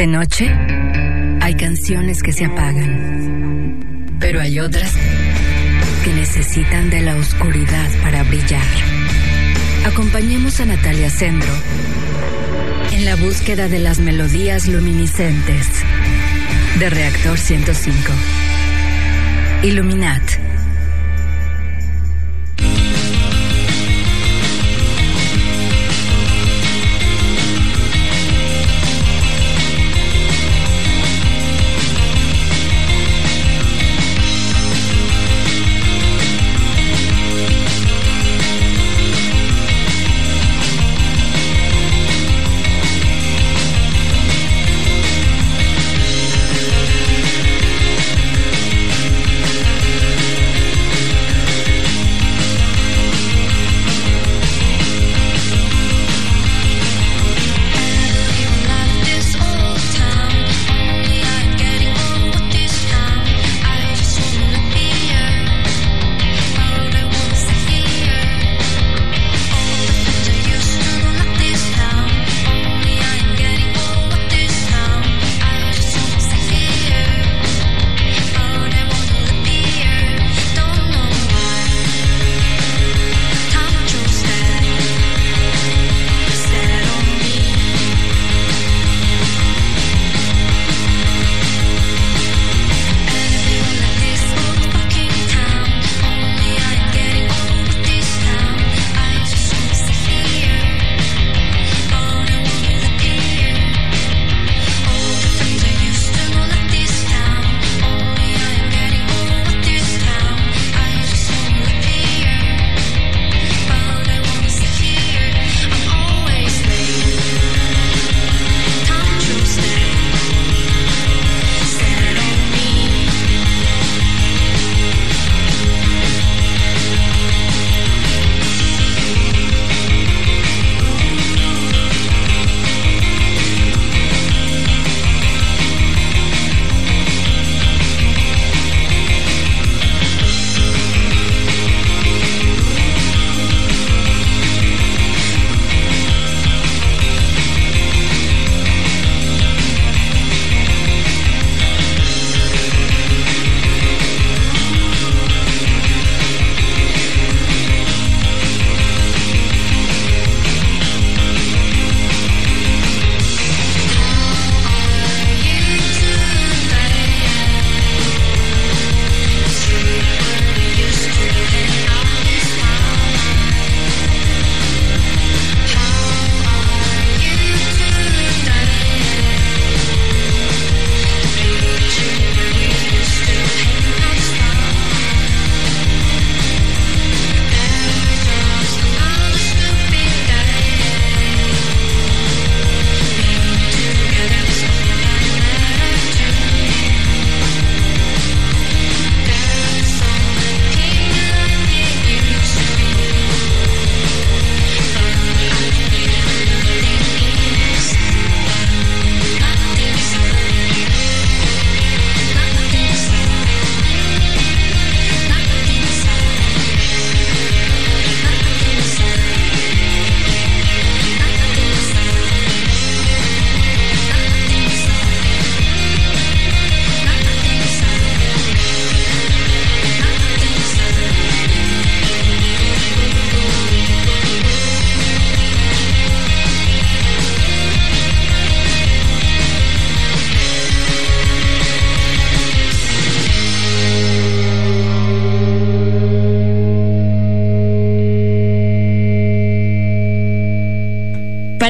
De noche hay canciones que se apagan, pero hay otras que necesitan de la oscuridad para brillar. Acompañemos a Natalia Sendro en la búsqueda de las melodías luminiscentes de Reactor 105.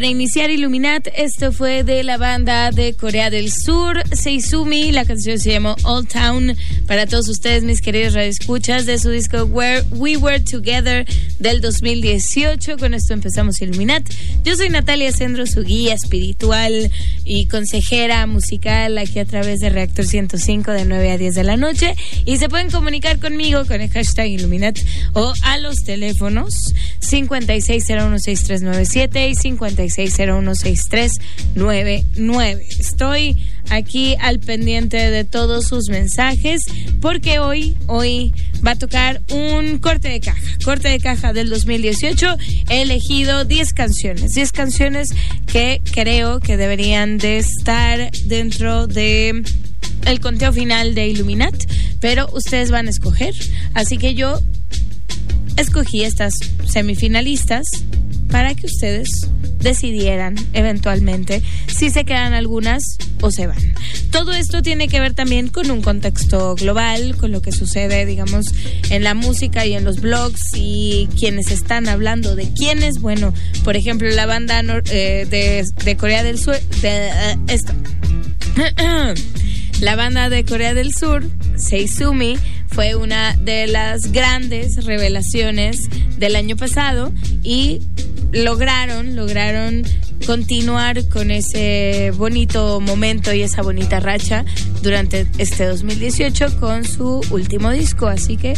Illuminat. iniciar Illuminat, esto fue de la banda de Corea del Sur, Seizumi, la canción se llamó Old Town, para todos ustedes, mis queridos radioescuchas, de su disco Where We Were Together del 2018. Con esto empezamos Illuminat. Yo soy Natalia Sendro, su guía espiritual y consejera musical aquí a través de Reactor 105 de 9 a 10 de la noche. Y se pueden comunicar conmigo con el hashtag Illuminat o a los teléfonos 56016397 y 56016399. Estoy aquí al pendiente de todos sus mensajes porque hoy, hoy va a tocar un corte de caja, corte de caja del 2018. He elegido 10 canciones, 10 canciones que creo que deberían de estar dentro de el conteo final de Illuminat, pero ustedes van a escoger. Así que yo escogí estas semifinalistas para que ustedes decidieran eventualmente si se quedan algunas o se van. Todo esto tiene que ver también con un contexto global, con lo que sucede, digamos, en la música y en los blogs y quienes están hablando de quiénes. Bueno, por ejemplo, la banda eh, de, Corea del Sur, eh, esto. La banda de Corea del Sur, Seizumi, fue una de las grandes revelaciones del año pasado y lograron, lograron continuar con ese bonito momento y esa bonita racha durante este 2018 con su último disco. Así que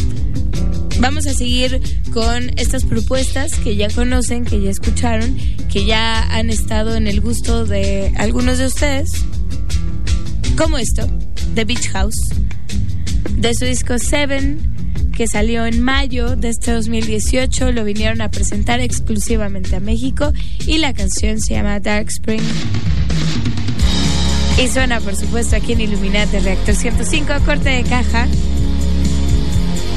vamos a seguir con estas propuestas que ya conocen, que ya escucharon, que ya han estado en el gusto de algunos de ustedes como esto, The Beach House, de su disco Seven, que salió en mayo de este 2018, lo vinieron a presentar exclusivamente a México y la canción se llama Dark Spring. Y suena, por supuesto, aquí en Illuminate Reactor 105 a corte de caja.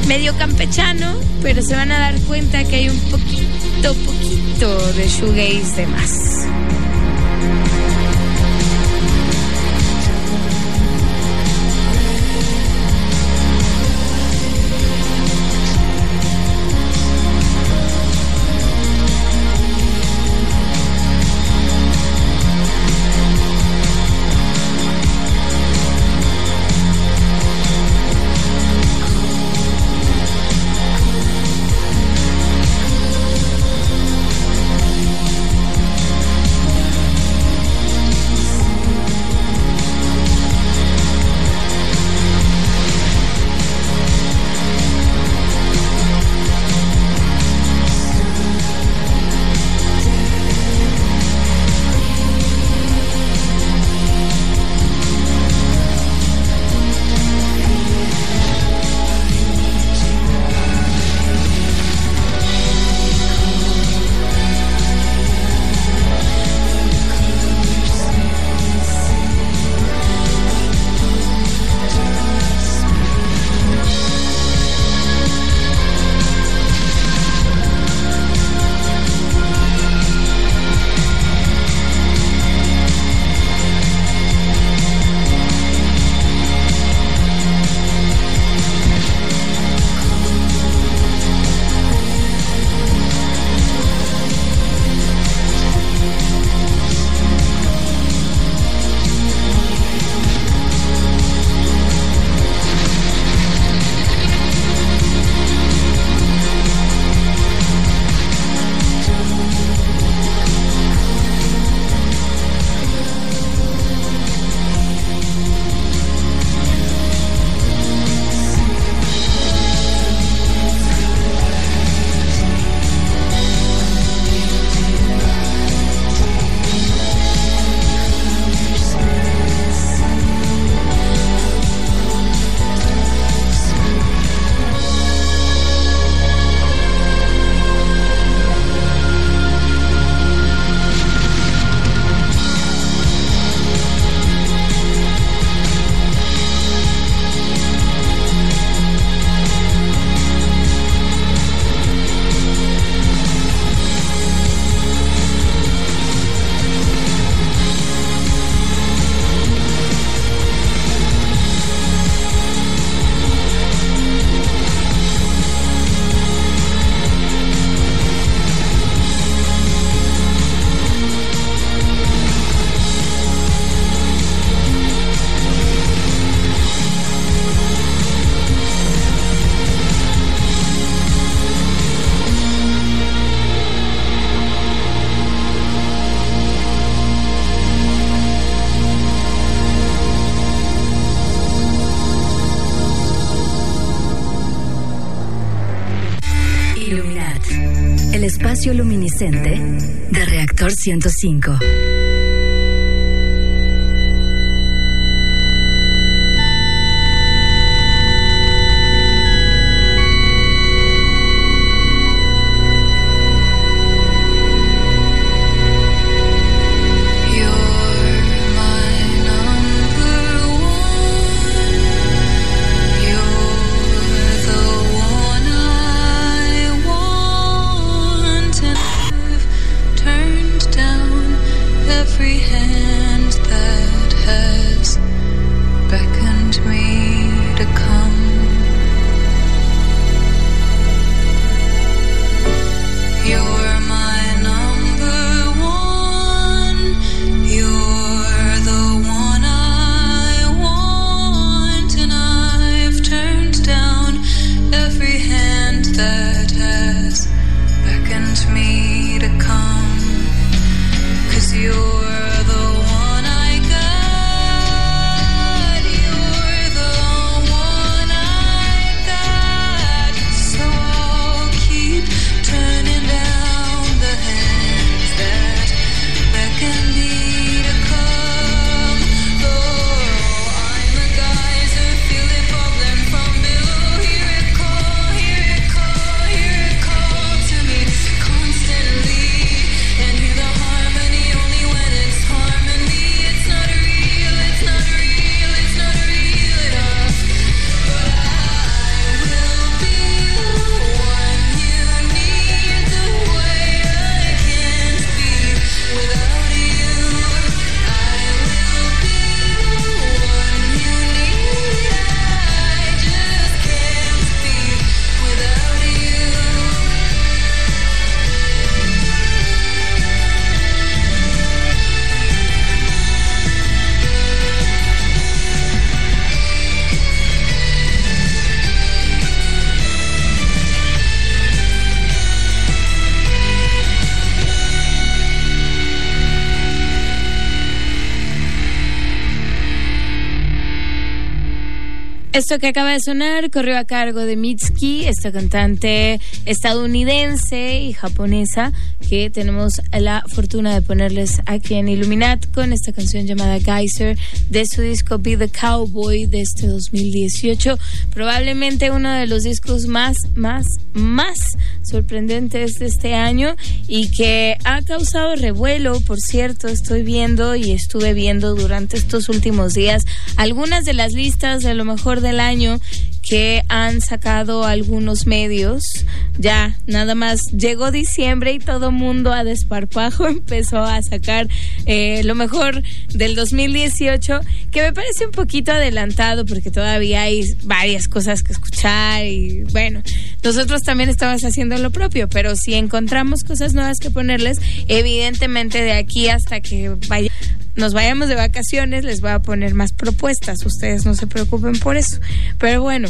Medio campechano, pero se van a dar cuenta que hay un poquito, poquito de shoegaze de más. De Reactor 105. Esto que acaba de sonar corrió a cargo de Mitski, esta cantante estadounidense y japonesa que tenemos la fortuna de ponerles aquí en Illuminat con esta canción llamada Geyser de su disco Be the Cowboy de este 2018. Probablemente uno de los discos más, más, más sorprendentes de este año y que ha causado revuelo, por cierto, estoy viendo y estuve viendo durante estos últimos días algunas de las listas de lo mejor del año que han sacado algunos medios. Ya, nada más llegó diciembre y todo mundo a desparpajo empezó a sacar eh, lo mejor del 2018, que me parece un poquito adelantado porque todavía hay varias cosas que escuchar y bueno, nosotros también estamos haciendo lo propio, pero si encontramos cosas nuevas que ponerles, evidentemente de aquí hasta que vaya nos vayamos de vacaciones, les voy a poner más propuestas. Ustedes no se preocupen por eso. Pero bueno,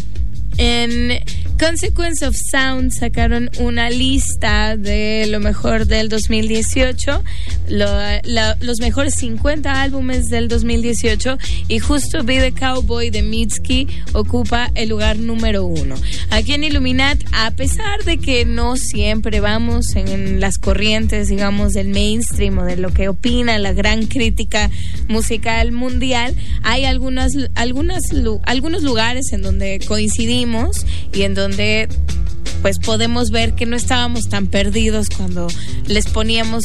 en Consequence of Sound sacaron una lista de lo mejor del 2018, los mejores 50 álbumes del 2018 y justo Be the Cowboy de Mitski ocupa el lugar número uno. Aquí en Illuminat, a pesar de que no siempre vamos en las corrientes, digamos, del mainstream o de lo que opina la gran crítica musical mundial, hay algunas, algunas, algunos lugares en donde coincidimos y en donde donde pues podemos ver que no estábamos tan perdidos cuando les poníamos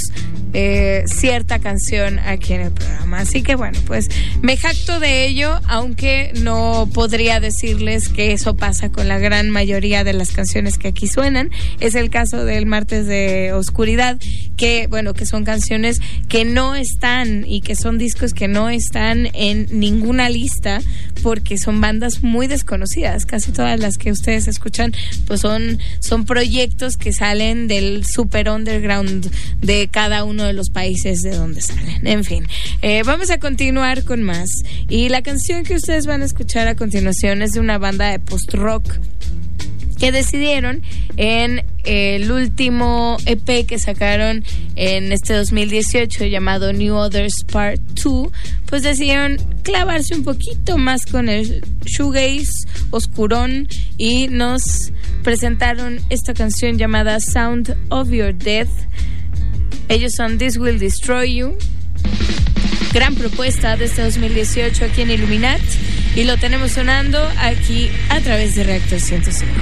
eh, cierta canción aquí en el programa. Así que bueno, pues me jacto de ello, aunque no podría decirles que eso pasa con la gran mayoría de las canciones que aquí suenan. Es el caso del Martes de Oscuridad, que bueno, que son canciones que no están y que son discos que no están en ninguna lista porque son bandas muy desconocidas. Casi todas las que ustedes escuchan pues son son proyectos que salen del super underground de cada uno de los países de donde salen. En fin, eh, vamos a continuar con más. Y la canción que ustedes van a escuchar a continuación es de una banda de post-rock que decidieron en el último EP que sacaron en este 2018 llamado New Others Part 2, pues decidieron clavarse un poquito más con el shoegaze oscurón y nos presentaron esta canción llamada Sound of Your Death. Ellos son This Will Destroy You. Gran propuesta de este 2018 aquí en Illuminat y lo tenemos sonando aquí a través de Reactor 105.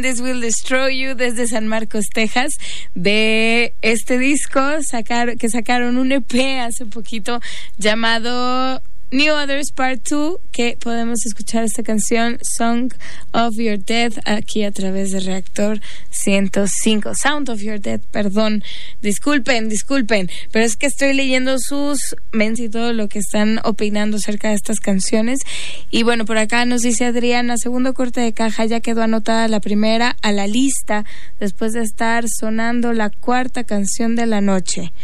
This Will Destroy You desde San Marcos, Texas, de este disco sacar, que sacaron un EP hace poquito llamado New Others Part 2, que podemos escuchar esta canción, Song of Your Death, aquí a través de Reactor 105. Sound of Your Death, perdón. Disculpen, disculpen, pero es que estoy leyendo sus mens y todo lo que están opinando acerca de estas canciones. Y bueno, por acá nos dice Adriana, segundo corte de caja, ya quedó anotada la primera a la lista después de estar sonando la cuarta canción de la noche.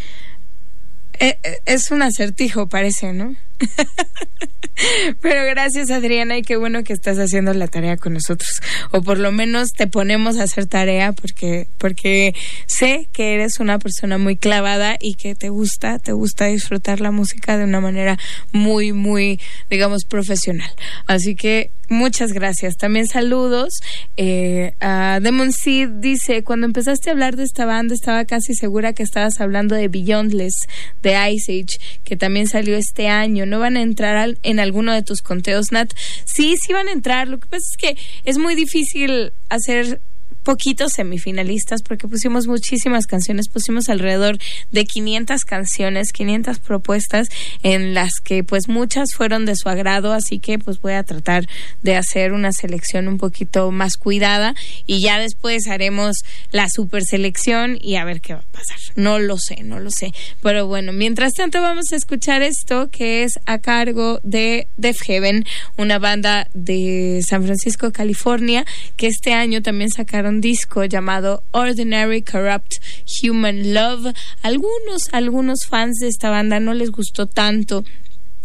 Eh, eh, es un acertijo, parece, ¿no? Pero gracias Adriana y qué bueno que estás haciendo la tarea con nosotros o por lo menos te ponemos a hacer tarea porque porque sé que eres una persona muy clavada y que te gusta te gusta disfrutar la música de una manera muy muy digamos profesional así que Muchas gracias. También saludos eh, a Demon Seed. Dice, cuando empezaste a hablar de esta banda estaba casi segura que estabas hablando de Beyondless, de Ice Age, que también salió este año. ¿No van a entrar en alguno de tus conteos, Nat? Sí, sí van a entrar. Lo que pasa es que es muy difícil hacer poquitos semifinalistas porque pusimos muchísimas canciones, pusimos alrededor de 500 canciones, 500 propuestas en las que pues muchas fueron de su agrado, así que pues voy a tratar de hacer una selección un poquito más cuidada y ya después haremos la super selección y a ver qué va a pasar. No lo sé, no lo sé, pero bueno, mientras tanto vamos a escuchar esto que es a cargo de Def Heaven, una banda de San Francisco, California, que este año también sacaron disco llamado Ordinary Corrupt Human Love. Algunos, algunos fans de esta banda no les gustó tanto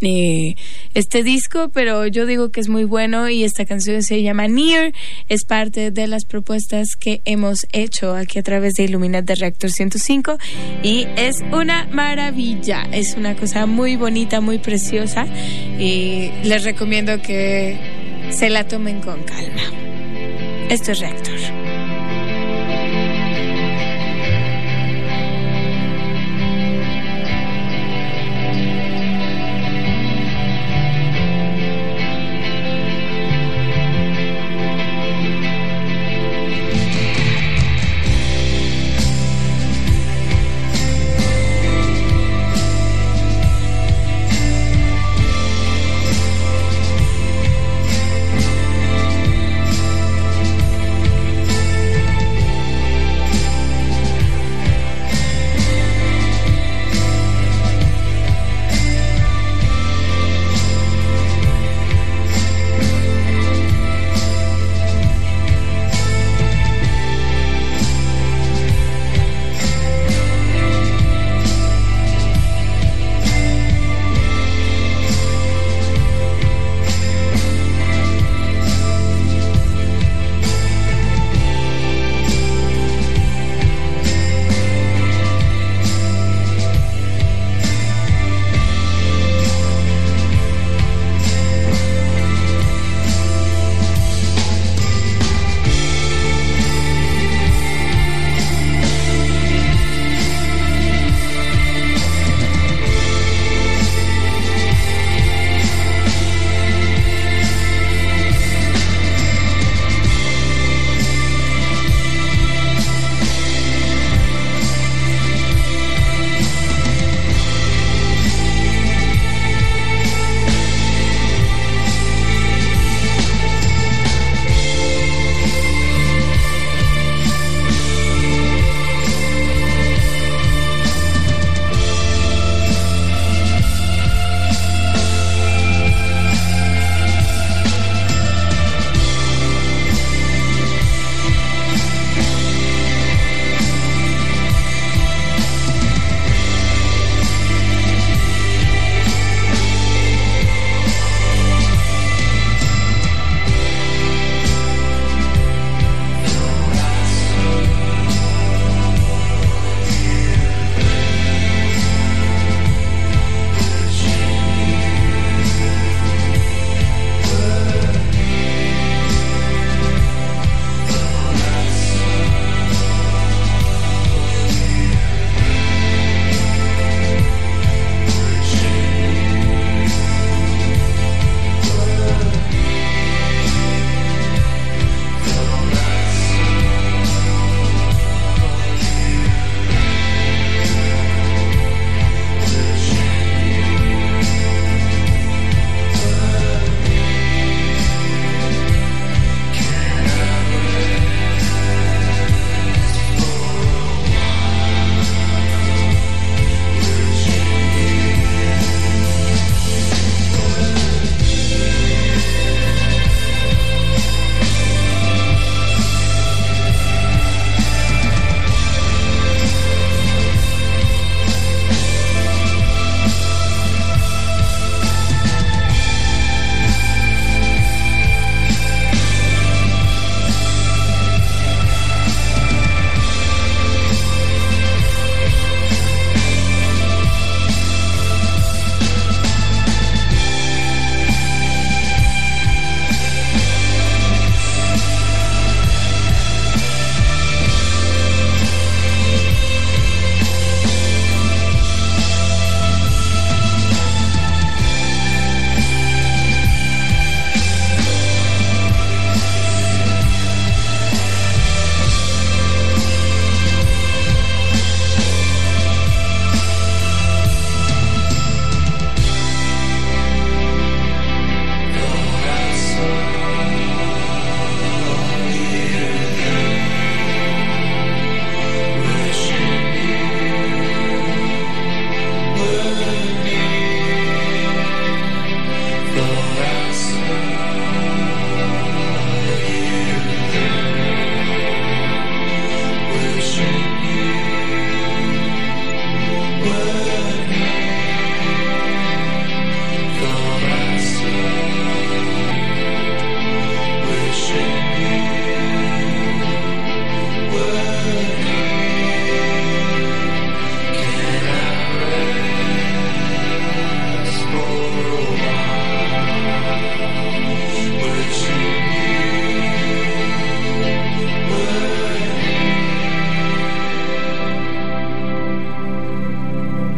eh, este disco, pero yo digo que es muy bueno y esta canción se llama Near, es parte de las propuestas que hemos hecho aquí a través de Illuminat de Reactor 105 y es una maravilla, es una cosa muy bonita, muy preciosa y les recomiendo que se la tomen con calma. Esto es Reactor.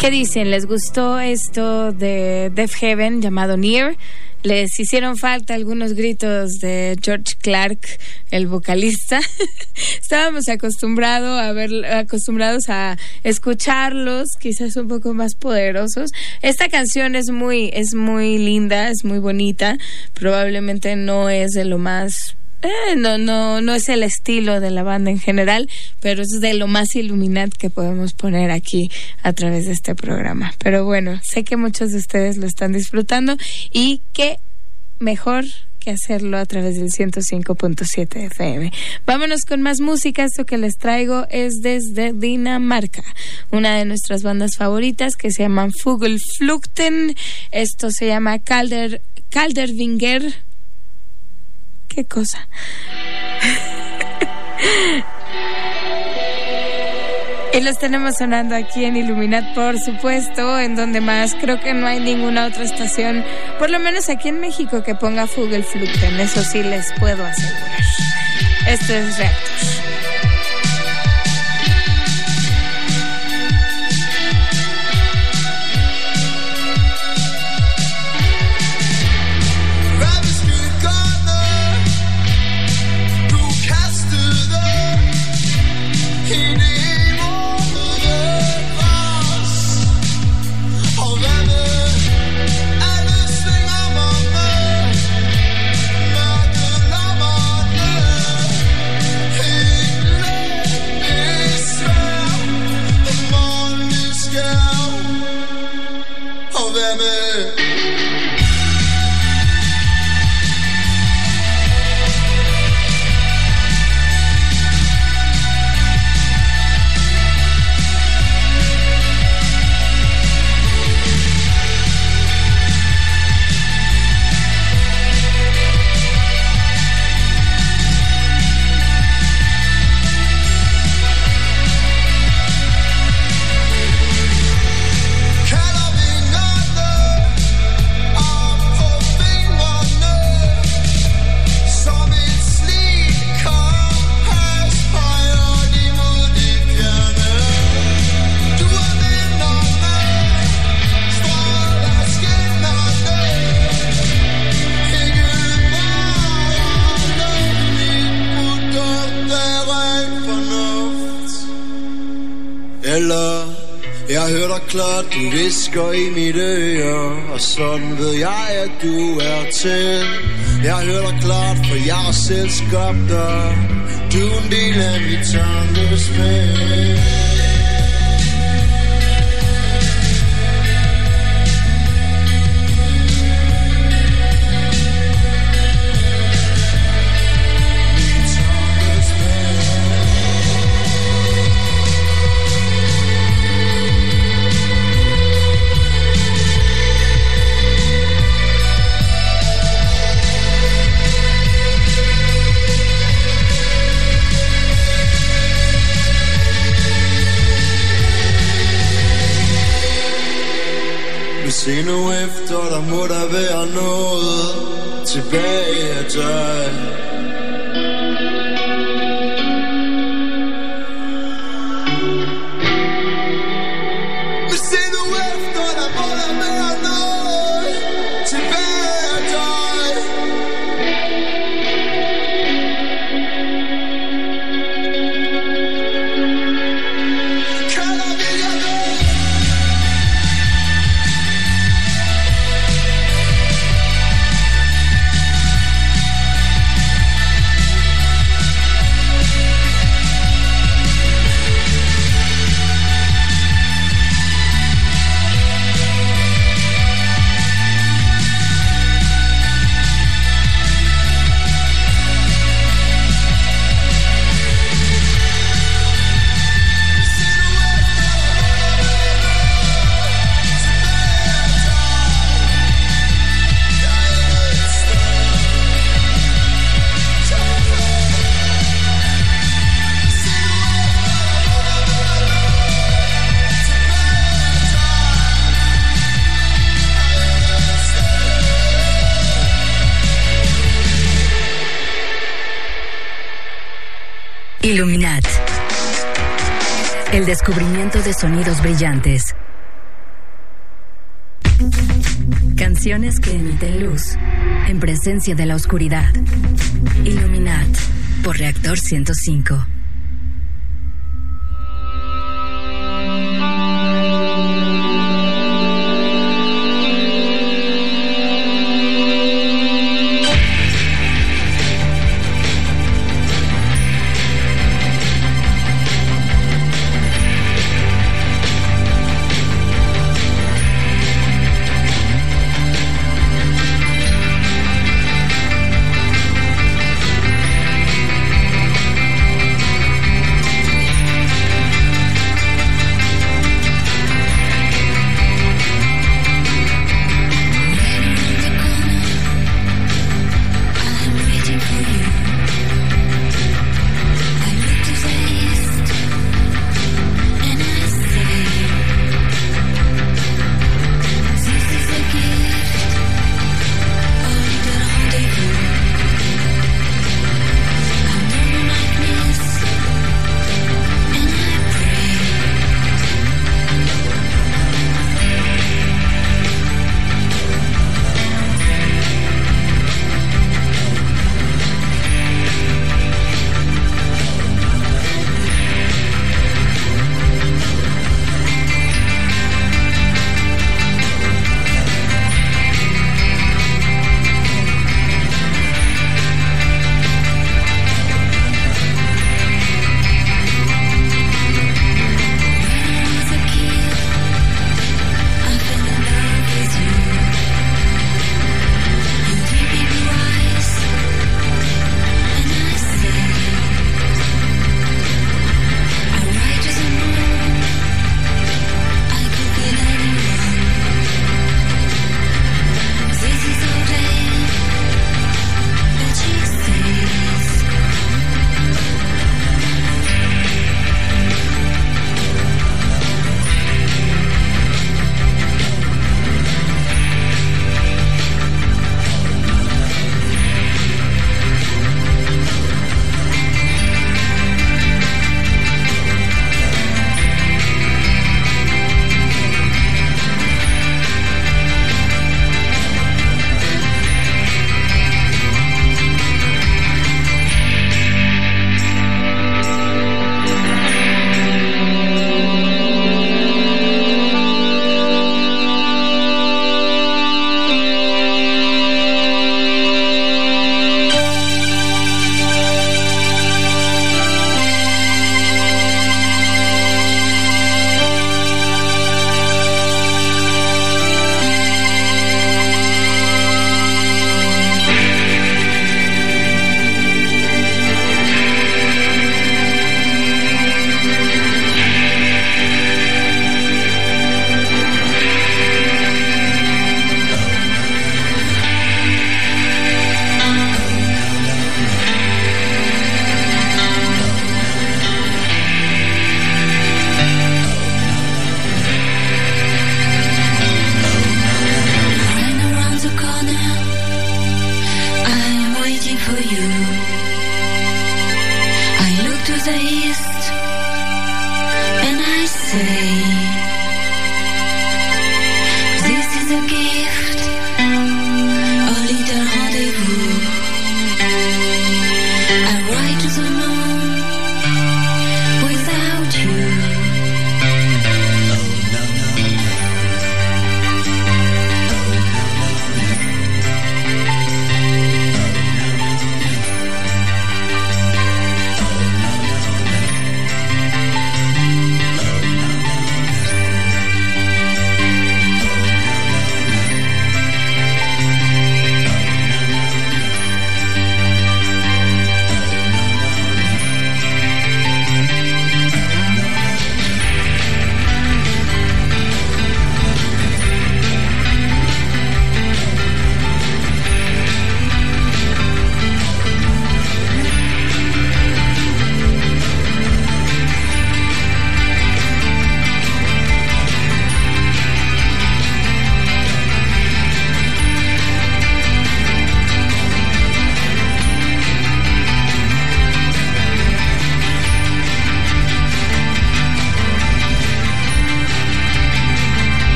¿Qué dicen? ¿Les gustó esto de Death Heaven llamado Near? les hicieron falta algunos gritos de George Clark, el vocalista. Estábamos acostumbrado a acostumbrados a escucharlos, quizás un poco más poderosos. Esta canción es muy, es muy linda, es muy bonita. Probablemente no es de lo más eh, no, no, no es el estilo de la banda en general, pero es de lo más iluminat que podemos poner aquí a través de este programa. Pero bueno, sé que muchos de ustedes lo están disfrutando y qué mejor que hacerlo a través del 105.7 FM. Vámonos con más música. Esto que les traigo es desde Dinamarca, una de nuestras bandas favoritas que se llaman Fugelflugten. Esto se llama Calder, Caldervinger qué cosa. Y los tenemos sonando aquí en Iluminat, por supuesto, en donde más creo que no hay ninguna otra estación, por lo menos aquí en México, que ponga Fugelfluten, eso sí les puedo asegurar. Esto es Reactor. Klart, du visker i mit øre Og sådan ved jeg, at du er til. Jeg hører dig klart, for jeg har selv skabt dig Du er en del af mit tankespil better. brillantes. Canciones que emiten luz en presencia de la oscuridad. Iluminat por Reactor 105.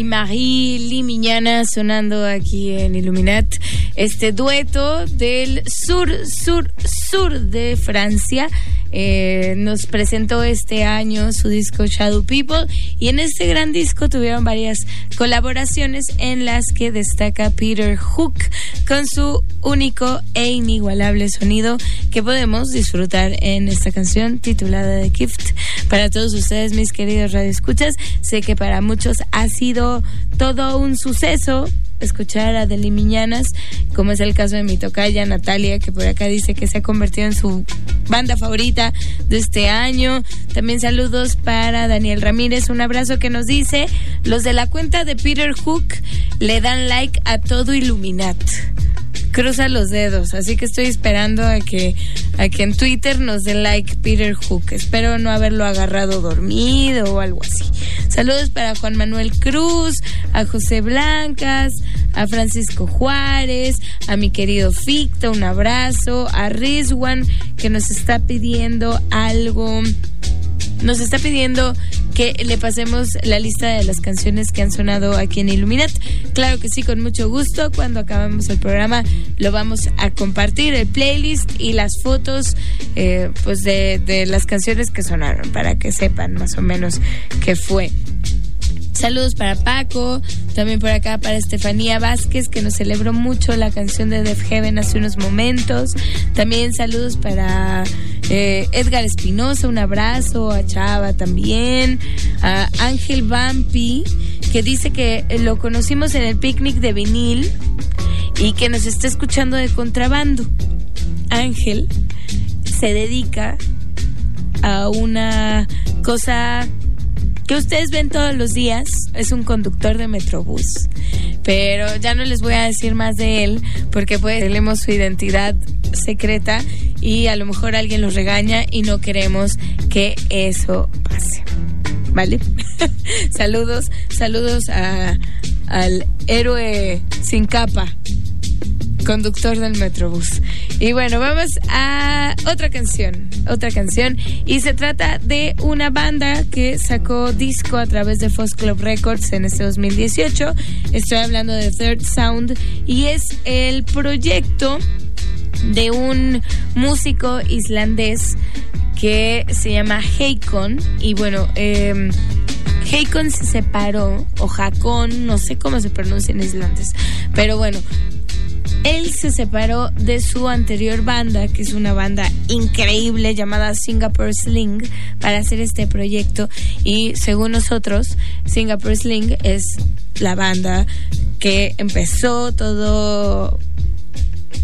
Y Marie Limiñanas sonando aquí en Illuminat. Este dueto del sur, sur, sur de Francia. Eh, nos presentó este año su disco Shadow People y en este gran disco tuvieron varias colaboraciones en las que destaca Peter Hook con su único e inigualable sonido que podemos disfrutar en esta canción titulada The Gift. Para todos ustedes, mis queridos radioescuchas, sé que para muchos ha sido todo un suceso escuchar a Deli Miñanas, como es el caso de mi tocaya Natalia, que por acá dice que se ha convertido en su banda favorita de este año. También saludos para Daniel Ramírez, un abrazo que nos dice, los de la cuenta de Peter Hook le dan like a todo Illuminat cruza los dedos. Así que estoy esperando a que, a que en Twitter nos dé like Peter Hook. Espero no haberlo agarrado dormido o algo así. Saludos para Juan Manuel Cruz, a José Blancas, a Francisco Juárez, a mi querido Ficta, un abrazo, a Rizwan que nos está pidiendo algo nos está pidiendo que le pasemos la lista de las canciones que han sonado aquí en Illuminat. Claro que sí, con mucho gusto. Cuando acabamos el programa lo vamos a compartir, el playlist y las fotos eh, pues de, de las canciones que sonaron para que sepan más o menos qué fue. Saludos para Paco, también por acá para Estefanía Vázquez, que nos celebró mucho la canción de Def Heaven hace unos momentos. También saludos para eh, Edgar Espinosa, un abrazo, a Chava también, a Ángel Vampi, que dice que lo conocimos en el picnic de vinil y que nos está escuchando de contrabando. Ángel se dedica a una cosa que ustedes ven todos los días, es un conductor de Metrobús. Pero ya no les voy a decir más de él porque pues tenemos su identidad secreta y a lo mejor alguien los regaña y no queremos que eso pase. ¿Vale? saludos, saludos al héroe sin capa conductor del Metrobús. Y bueno, vamos a otra canción, otra canción. Y se trata de una banda que sacó disco a través de Fox Club Records en este 2018. Estoy hablando de Third Sound y es el proyecto de un músico islandés que se llama Heikon. Y bueno, eh, Heikon se separó, o Hakon, no sé cómo se pronuncia en islandés, pero bueno, él se separó de su anterior banda, que es una banda increíble llamada Singapore Sling, para hacer este proyecto. Y según nosotros, Singapore Sling es la banda que empezó todo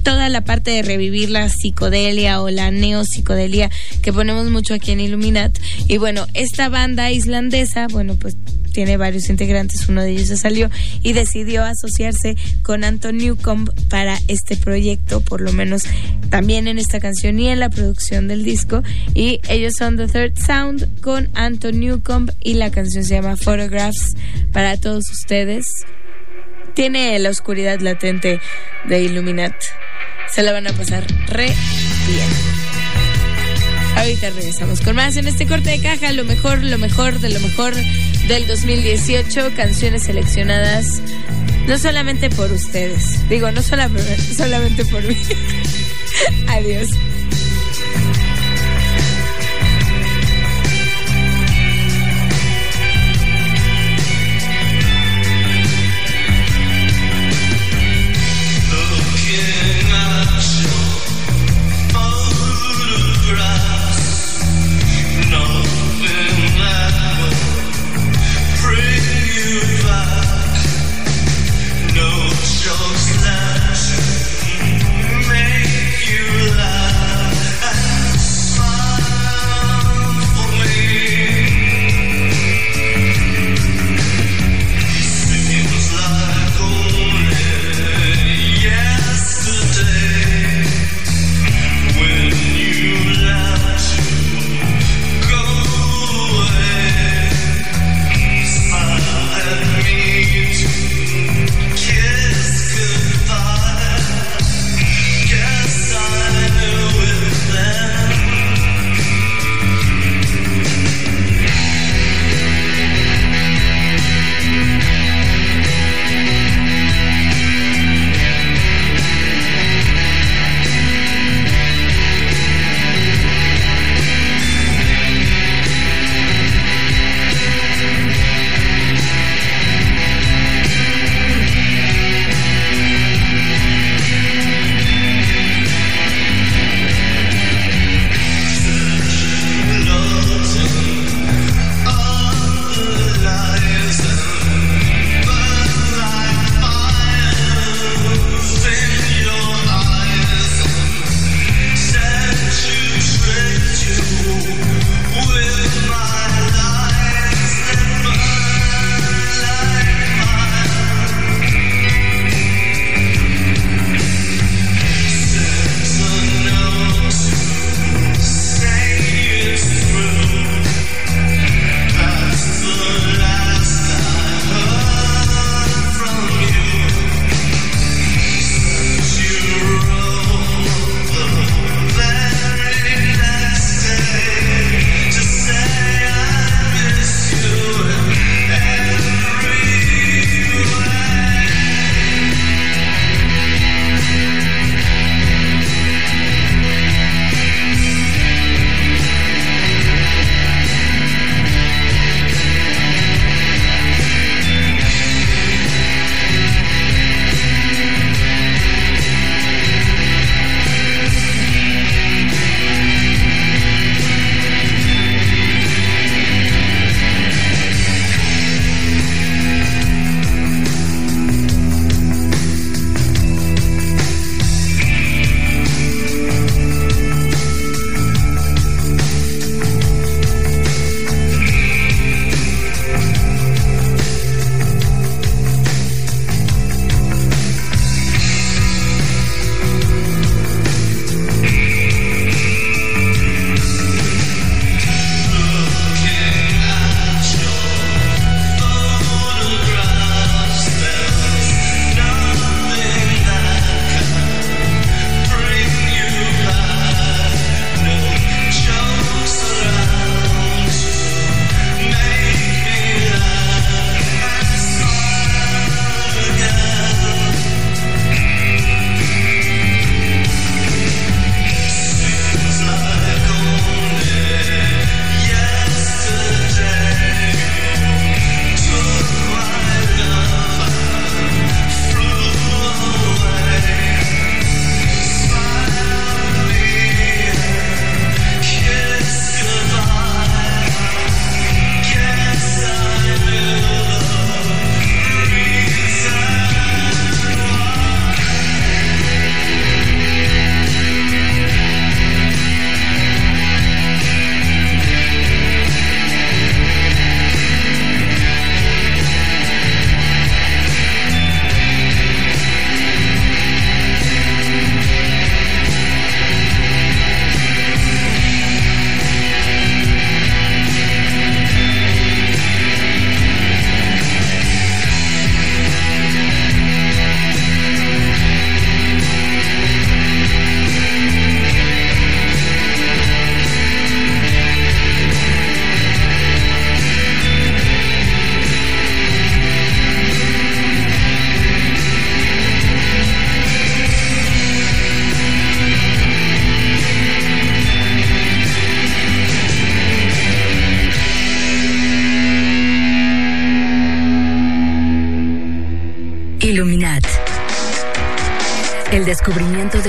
toda la parte de revivir la psicodelia o la neopsicodelia que ponemos mucho aquí en Illuminat. Y bueno, esta banda islandesa, bueno, pues tiene varios integrantes, uno de ellos se salió y decidió asociarse con Anton Newcomb para este proyecto, por lo menos también en esta canción y en la producción del disco. Y ellos son The Third Sound con Anton Newcomb y la canción se llama Photographs para todos ustedes. Tiene la oscuridad latente de Illuminat. Se la van a pasar re bien. Ahorita regresamos con más en este corte de caja, lo mejor, lo mejor de lo mejor del 2018, canciones seleccionadas no solamente por ustedes, digo, no solamente por mí. Adiós.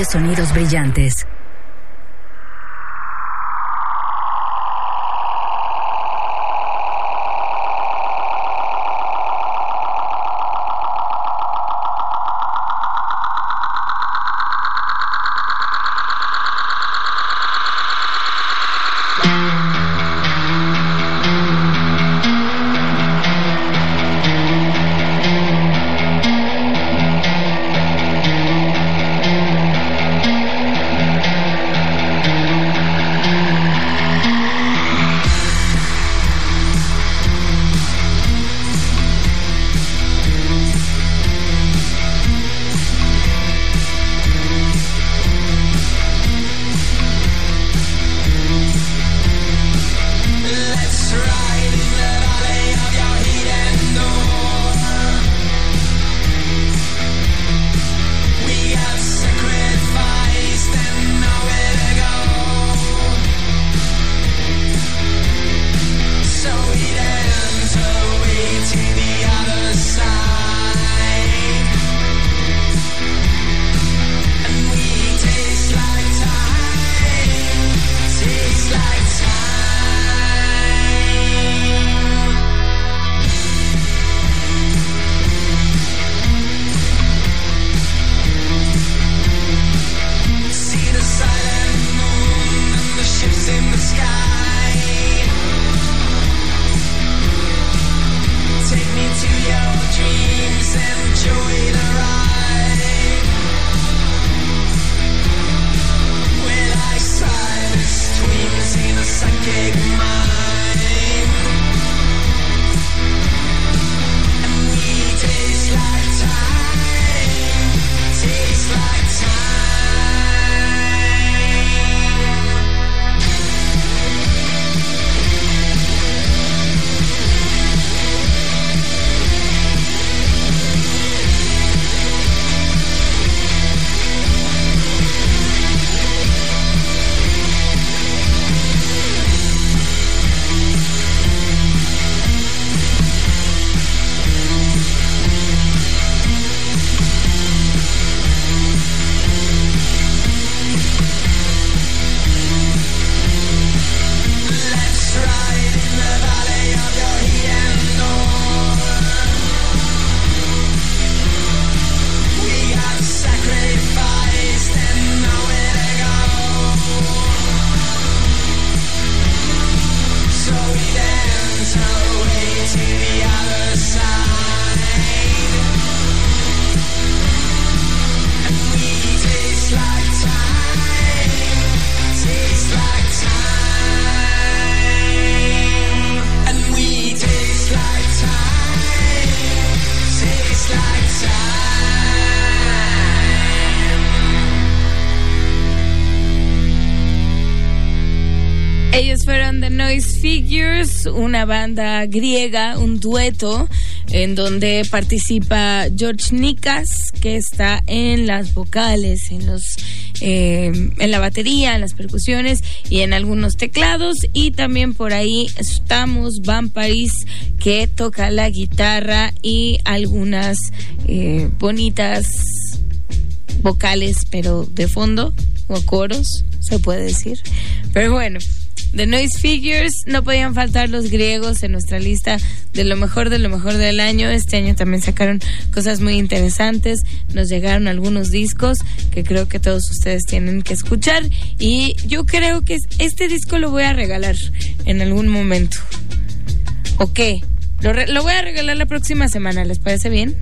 Sonidos brillantes. Una banda griega, un dueto en donde participa George Nikas, que está en las vocales, en los eh, en la batería, en las percusiones y en algunos teclados. Y también por ahí estamos Vampires, que toca la guitarra y algunas eh, bonitas vocales, pero de fondo, o coros, se puede decir. Pero bueno, The Noise Figures, no podían faltar los griegos en nuestra lista de lo mejor de lo mejor del año. Este año también sacaron cosas muy interesantes. Nos llegaron algunos discos que creo que todos ustedes tienen que escuchar. Y yo creo que este disco lo voy a regalar en algún momento. ¿O qué? Lo, lo, voy a regalar la próxima semana, ¿les parece bien?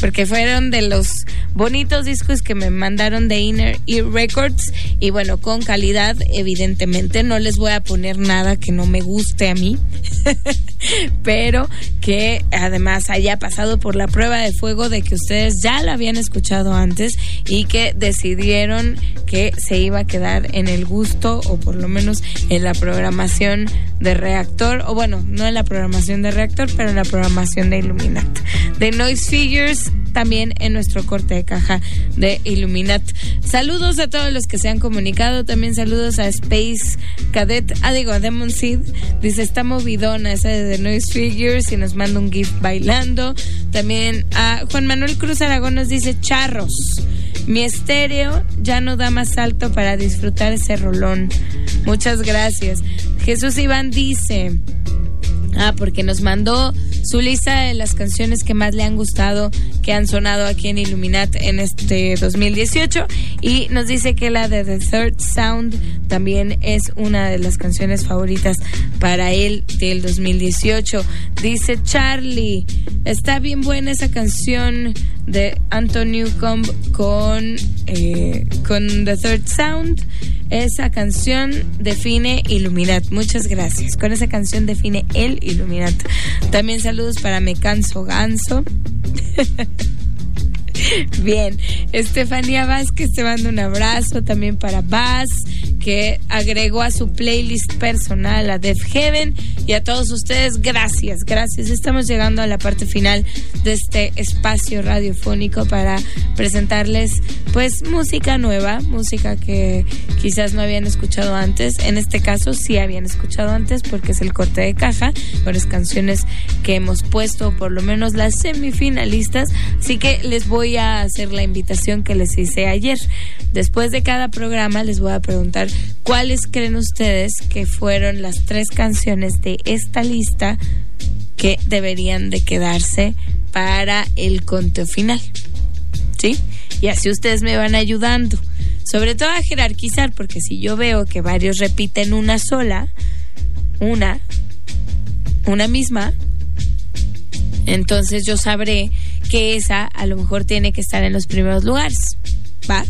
Porque fueron de los bonitos discos que me mandaron de Inner Ear Records y bueno, con calidad, evidentemente. No les voy a poner nada que no me guste a mí, pero que además haya pasado por la prueba de fuego de que ustedes ya la habían escuchado antes y que decidieron que se iba a quedar en el gusto o por lo menos en la programación de reactor, o bueno, no en la programación de reactor, pero en la programación de Illuminat. De Noise Figures, también en nuestro corte de caja de Illuminat. Saludos a todos los que se han comunicado, también saludos a Space Cadet, ah digo, a Demon Seed, dice está movidona esa de The Noise Figures y nos manda un GIF bailando. También a Juan Manuel Cruz Aragón nos dice charros. Mi estéreo ya no da más alto para disfrutar ese rolón. Muchas gracias. Jesús Iván dice, ah, porque nos mandó su lista de las canciones que más le han gustado, que han sonado aquí en Illuminat en este 2018. Y nos dice que la de The Third Sound también es una de las canciones favoritas para él del 2018. Dice Charlie, está bien buena esa canción de Anton Newcomb con, eh, con The Third Sound. Esa canción define Illuminat. Muchas gracias. Con esa canción define el Illuminat. También saludos para Me Canso Ganso. Bien, Estefanía Vázquez te manda un abrazo también para Vaz, que agregó a su playlist personal a Def Heaven. Y a todos ustedes, gracias, gracias. Estamos llegando a la parte final de este espacio radiofónico para presentarles pues música nueva, música que quizás no habían escuchado antes. En este caso sí habían escuchado antes porque es el corte de caja, las canciones que hemos puesto, por lo menos las semifinalistas. Así que les voy a hacer la invitación que les hice ayer. Después de cada programa les voy a preguntar cuáles creen ustedes que fueron las tres canciones de esta lista que deberían de quedarse para el conteo final. ¿Sí? Y así ustedes me van ayudando. Sobre todo a jerarquizar, porque si yo veo que varios repiten una sola, una, una misma, entonces yo sabré que esa a lo mejor tiene que estar en los primeros lugares. ¿Va?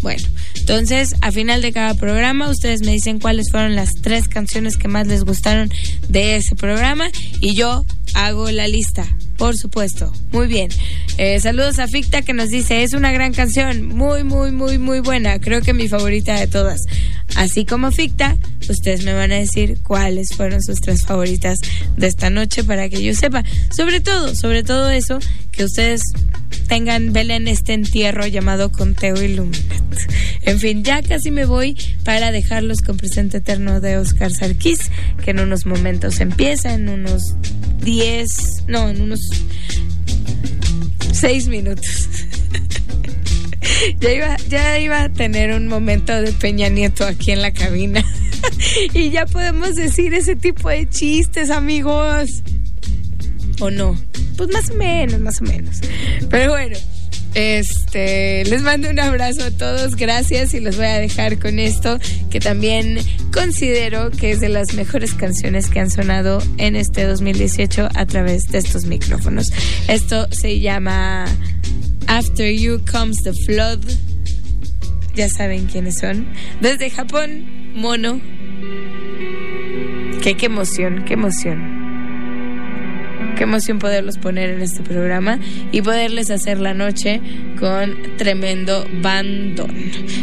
Bueno, entonces a final de cada programa ustedes me dicen cuáles fueron las tres canciones que más les gustaron de ese programa y yo hago la lista. Por supuesto. Muy bien. Eh, saludos a Ficta que nos dice, es una gran canción, muy, muy, muy, muy buena. Creo que mi favorita de todas. Así como Ficta, ustedes me van a decir cuáles fueron sus tres favoritas de esta noche para que yo sepa. Sobre todo, sobre todo eso, que ustedes tengan, velen este entierro llamado Conteo Illuminat. En fin, ya casi me voy para dejarlos con presente eterno de Oscar Sarkis, que en unos momentos empieza, en unos 10, no, en unos 6 minutos. ya, iba, ya iba a tener un momento de Peña Nieto aquí en la cabina. y ya podemos decir ese tipo de chistes, amigos. ¿O no? Pues más o menos, más o menos. Pero bueno. Este, les mando un abrazo a todos, gracias y los voy a dejar con esto que también considero que es de las mejores canciones que han sonado en este 2018 a través de estos micrófonos. Esto se llama After You Comes the Flood. Ya saben quiénes son. Desde Japón, Mono. Qué, qué emoción, qué emoción. Qué emoción poderlos poner en este programa y poderles hacer la noche con tremendo bandón.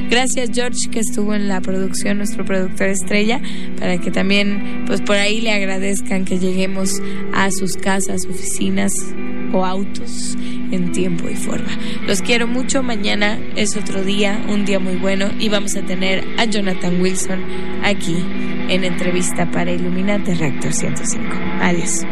Gracias George que estuvo en la producción, nuestro productor estrella, para que también pues por ahí le agradezcan que lleguemos a sus casas, oficinas o autos en tiempo y forma. Los quiero mucho, mañana es otro día, un día muy bueno y vamos a tener a Jonathan Wilson aquí en entrevista para Iluminante Reactor 105. Adiós.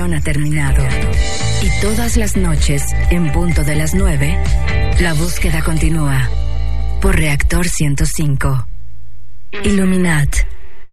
Ha terminado. Y todas las noches, en punto de las 9, la búsqueda continúa. Por Reactor 105. Illuminat.